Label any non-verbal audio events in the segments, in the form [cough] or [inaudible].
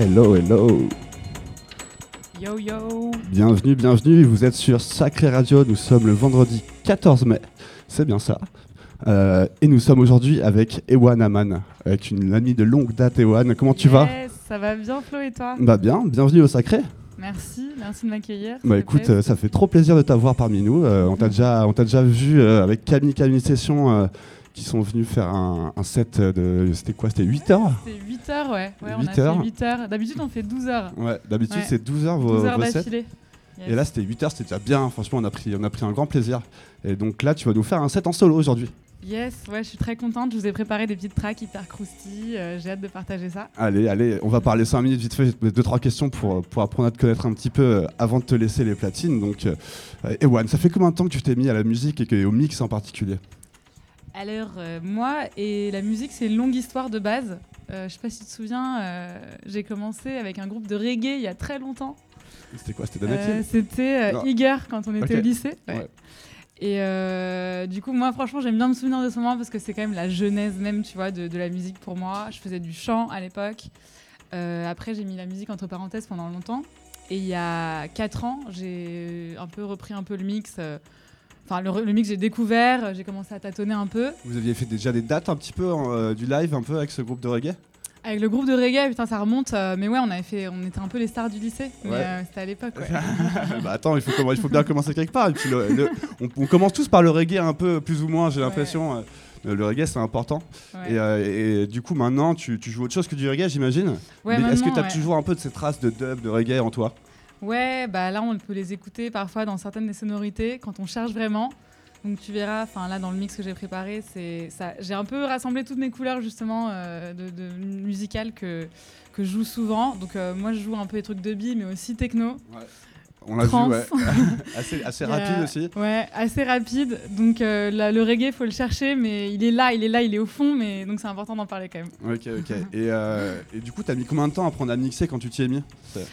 Hello, hello. Yo yo. Bienvenue, bienvenue. Vous êtes sur Sacré Radio. Nous sommes le vendredi 14 mai. C'est bien ça. Euh, et nous sommes aujourd'hui avec Ewan Aman, avec une amie de longue date. Ewan, comment tu vas? Ça va bien Flo et toi? Bah bien, bienvenue au Sacré. Merci, merci de m'accueillir. Bah écoute, euh, ça fait trop plaisir de t'avoir parmi nous. Euh, on t'a déjà, on t'a déjà vu euh, avec Camille, Camille Session, qui sont venus faire un, un set de, c'était quoi C'était 8 heures C'est 8 heures, ouais. ouais on 8 a fait heures. 8 heures. D'habitude, on fait 12 heures. Ouais, d'habitude Ouais. c'est 12 heures vos, 12 heures vos sets. d'affilée. Yes. Et là c'était 8 heures, c'était déjà bien. Franchement, on a pris, on a pris un grand plaisir. Et donc là, tu vas nous faire un set en solo aujourd'hui. Yes, ouais, je suis très contente. Je vous ai préparé des petites tracks hyper croustilles. euh, J'ai hâte de partager ça. Allez, allez, on va parler 5 minutes vite fait, je vais te mettre deux trois questions pour, pour apprendre à te connaître un petit peu euh, avant de te laisser les platines. Donc, euh, euh, Ewan, ça fait combien de temps que tu t'es mis à la musique et que- au mix en particulier? Alors, euh, moi et la musique, c'est une longue histoire de base. Euh, je sais pas si tu te souviens, euh, j'ai commencé avec un groupe de reggae il y a très longtemps. C'était quoi C'était Euh, Danaki C'était euh, Iger quand on était au lycée. ouais. Ouais. Et euh, du coup, moi, franchement, j'aime bien me souvenir de ce moment parce que c'est quand même la genèse même, tu vois, de, de la musique pour moi. Je faisais du chant à l'époque. Euh, après, j'ai mis la musique entre parenthèses pendant longtemps. Et il y a 4 ans, j'ai un peu repris un peu le mix. Enfin, le, le mix, j'ai découvert, j'ai commencé à tâtonner un peu. Vous aviez fait déjà des dates un petit peu euh, du live un peu avec ce groupe de reggae? Avec le groupe de reggae, putain, ça remonte. euh, mais ouais, on avait fait, on était un peu les stars du lycée. Mais Ouais. euh, c'était à l'époque, ouais. [laughs] bah attends, il faut, comment- il faut bien commencer quelque part. Et puis le- le- on, on commence tous par le reggae un peu, plus ou moins, j'ai Ouais. l'impression. euh, le reggae c'est important. Et, et du coup maintenant tu, tu joues autre chose que du reggae j'imagine? Est-ce que tu as toujours un peu de ces traces de dub, de reggae en toi? Ouais, bah là on peut les écouter parfois dans certaines des sonorités quand on cherche vraiment. Donc tu verras, enfin là dans le mix que j'ai préparé, c'est ça. J'ai un peu rassemblé toutes mes couleurs justement euh, de, de musicales que que je joue souvent. Donc euh, moi je joue un peu les trucs de bi, mais aussi techno. On l'a vu, ouais. [laughs] assez, rapide aussi. Ouais, assez rapide. Donc euh, le reggae faut le chercher, mais il est là, il est là, il est au fond. Mais donc c'est important d'en parler quand même. Ok, ok. [laughs] Et, euh, et du coup, t'as mis combien de temps à apprendre à mixer quand tu t'y es mis? C'est-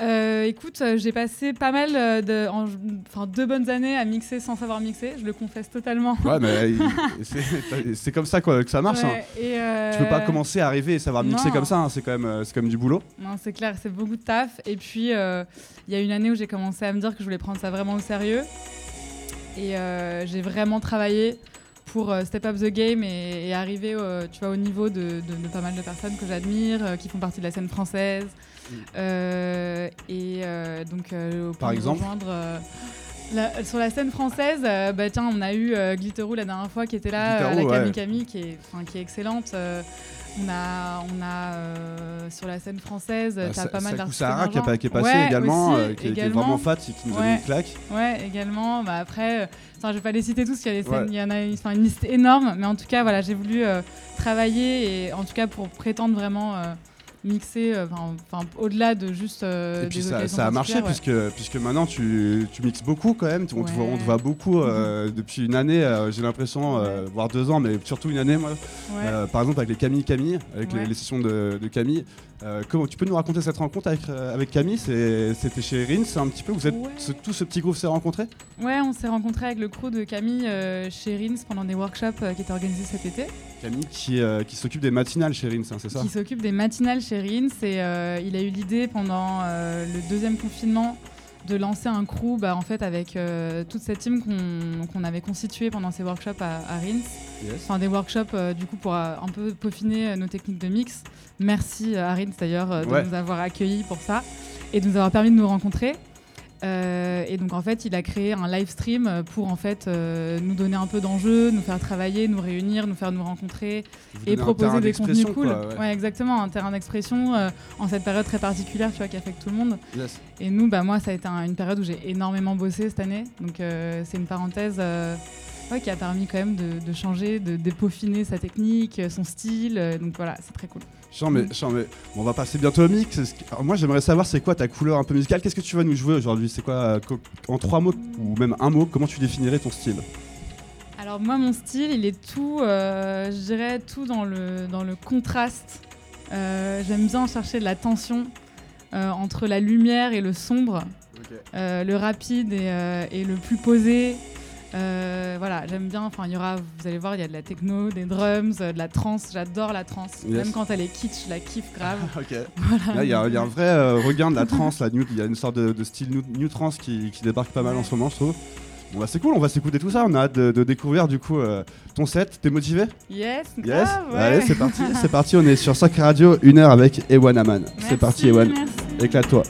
Euh, écoute, euh, j'ai passé pas mal euh, de, en- enfin deux bonnes années à mixer sans savoir mixer. Je le confesse totalement. Ouais, mais [laughs] c'est- comme ça quoi, que ça marche. hein. Ouais, et, euh, Tu peux pas commencer à arriver et savoir mixer non. comme ça, hein, c'est quand, même, c'est quand même du boulot. Non, c'est clair, c'est beaucoup de taf. Et puis, euh, il y a une année où j'ai commencé à me dire que je voulais prendre ça vraiment au sérieux. Et j'ai vraiment travaillé pour step up the game et, et arriver tu vois, au niveau de, de- de pas mal de personnes que j'admire, qui font partie de la scène française. Euh, et euh, donc, euh, Par exemple rejoindre, la- sur la scène française, bah, tiens, on a eu Glitteroo la dernière fois qui était là, la ouais. Camille Camille, qui est, qui est excellente. On a, on a sur la scène française, Euh, t'as pas mal d'artistes Sahara qui, qui est passé Ouais, également, aussi, qui, également. vraiment fat, qui nous a mis Ouais. une claque. Ouais, également. Bah après, je vais pas les citer tous, il y, a des Ouais. scènes- il y en a une liste énorme, mais en tout cas, voilà, j'ai voulu travailler et en tout cas pour prétendre vraiment mixer, euh, enfin, au-delà de juste. euh, et puis des ça, a marché puisque, puisque maintenant tu, tu mixes beaucoup quand même, on, te, voit, on te Ouais. voit beaucoup euh, depuis une année, j'ai l'impression, voire deux ans, mais surtout une année moi. Par exemple avec les Camille Camille, avec les, sessions de, de Camille. Comment, tu peux nous raconter cette rencontre avec, avec Camille? C'était chez Rins, un petit peu, vous êtes, ce- tout ce petit groupe s'est rencontré Ouais, on s'est rencontrés avec le crew de Camille euh, chez Rins pendant des workshops euh, qui étaient organisés cet été. Camille qui, euh, qui s'occupe des matinales chez Rins, hein, c'est ça qui s'occupe des matinales chez Rins et euh, il a eu l'idée pendant euh, le deuxième confinement de lancer un crew bah, en fait avec euh, toute cette team qu'on qu'on avait constituée pendant ces workshops à, à Rins. Yes. Enfin des workshops du coup pour un peu peaufiner nos techniques de mix. Merci à Rins d'ailleurs de Ouais. nous avoir accueillis pour ça et de nous avoir permis de nous rencontrer. Euh, et donc en fait, il a créé un live stream pour en fait euh, nous donner un peu d'enjeux, nous faire travailler, nous réunir, nous faire nous rencontrer Vous et proposer des contenus cool. quoi, ouais. ouais. exactement, un terrain d'expression euh, en cette période très particulière, tu vois, qui affecte tout le monde. Yes. Et nous, bah moi, ça a été un- une période où j'ai énormément bossé cette année, donc c'est une parenthèse. Ouais, qui a permis quand même de, de changer, de, de peaufiner sa technique, son style. euh, donc voilà, c'est très cool. Chant, mais, Mm. chant, mais bon, on va passer bientôt au mix. Alors, moi, j'aimerais savoir c'est quoi ta couleur un peu musicale? Qu'est-ce que tu vas nous jouer aujourd'hui? C'est quoi, euh, en trois mots ou même un mot, comment tu définirais ton style? Alors moi, mon style, il est tout, euh, je dirais tout dans le, dans le contraste. Euh, J'aime bien chercher de la tension euh, entre la lumière et le sombre. Euh, le rapide et, euh, et le plus posé, Euh, voilà, j'aime bien. Enfin, il y aura, vous allez voir, il y a de la techno, des drums, euh, de la trance. J'adore la trance. Yes. Même quand elle est kitsch, je la kiffe grave. [laughs] Ok. [laughs] Là, il y, a il y a un vrai euh, regain de la trance, il y a une sorte de, de style new, new trance qui, qui débarque pas mal en ce moment, je trouve. Bon, bah, c'est cool, on va s'écouter tout ça. On a hâte de, de découvrir du coup euh, ton set. T'es motivé Yes, Yes. grave. ouais. Allez, c'est parti. [laughs] c'est parti. On est sur Sacré Radio, une heure avec Ewan Aman. C'est parti, Ewan. Éclate-toi.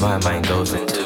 My mind goes into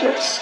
Yes.